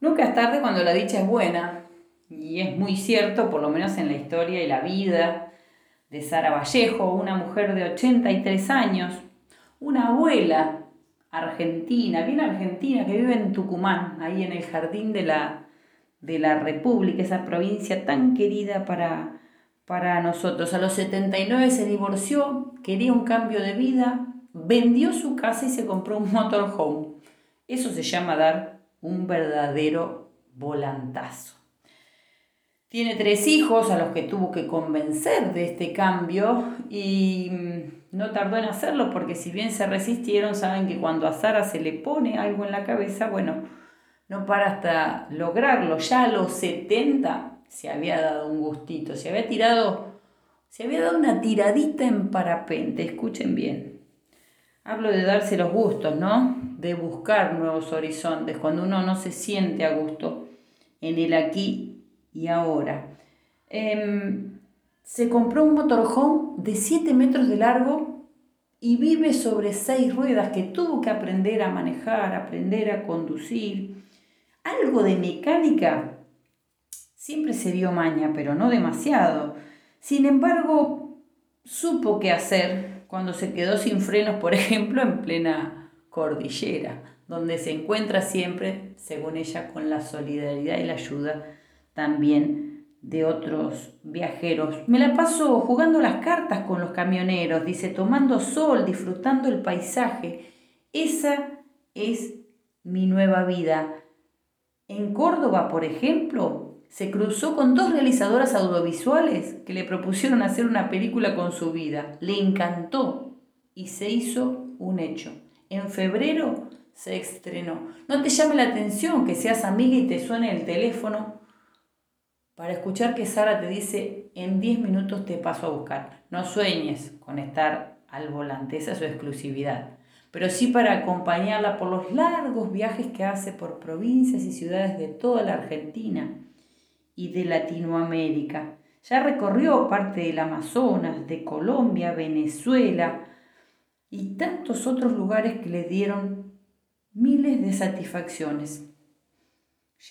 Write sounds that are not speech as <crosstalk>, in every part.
Nunca es tarde cuando la dicha es buena, y es muy cierto, por lo menos en la historia y la vida de Sara Vallejo, una mujer de 83 años, una abuela argentina, bien argentina, que vive en Tucumán, ahí en el jardín de la, de la República, esa provincia tan querida para, para nosotros. A los 79 se divorció, quería un cambio de vida, vendió su casa y se compró un motorhome. Eso se llama dar un verdadero volantazo. Tiene tres hijos a los que tuvo que convencer de este cambio y mm, no tardó en hacerlo porque si bien se resistieron, saben que cuando a Sara se le pone algo en la cabeza, bueno, no para hasta lograrlo. Ya a los 70 se había dado un gustito, se había tirado, se había dado una tiradita en parapente, escuchen bien. Hablo de darse los gustos, ¿no? De buscar nuevos horizontes, cuando uno no se siente a gusto en el aquí y ahora. Em, se compró un motorhome de 7 metros de largo y vive sobre seis ruedas que tuvo que aprender a manejar, aprender a conducir. Algo de mecánica siempre se dio maña, pero no demasiado. Sin embargo, supo qué hacer cuando se quedó sin frenos, por <laughs> ejemplo, en plena cordillera, donde se encuentra siempre, según ella, con la solidaridad y la ayuda también de otros viajeros. Me la paso jugando las cartas con los camioneros, dice, tomando sol, disfrutando el paisaje. Esa es mi nueva vida. En Córdoba, por ejemplo, se cruzó con dos realizadoras audiovisuales que le propusieron hacer una película con su vida. Le encantó y se hizo un hecho. En febrero se estrenó. No te llame la atención que seas amiga y te suene el teléfono para escuchar que Sara te dice, en 10 minutos te paso a buscar. No sueñes con estar al volante, esa es su exclusividad. Pero sí para acompañarla por los largos viajes que hace por provincias y ciudades de toda la Argentina y de Latinoamérica. Ya recorrió parte del Amazonas, de Colombia, Venezuela y tantos otros lugares que le dieron miles de satisfacciones.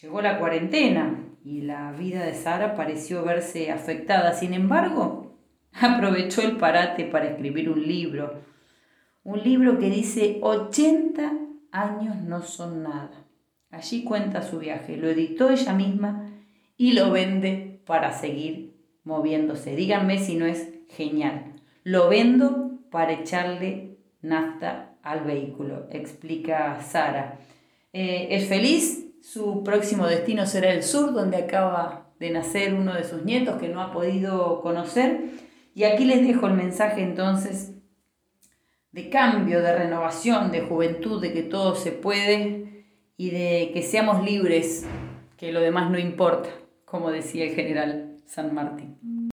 Llegó la cuarentena, y la vida de Sara pareció verse afectada. Sin embargo, <laughs> aprovechó el parate para escribir un libro, un libro que dice 80 años no son nada. Allí cuenta su viaje, lo editó ella misma y lo vende para seguir moviéndose. Díganme si no es genial. Lo vendo para echarle nafta al vehículo, explica Sara. Eh, ¿Es feliz? Su próximo destino será el sur, donde acaba de nacer uno de sus nietos que no ha podido conocer. Y aquí les dejo el mensaje entonces de cambio, de renovación, de juventud, de que todo se puede y de que seamos libres, que lo demás no importa, como decía el general San Martín.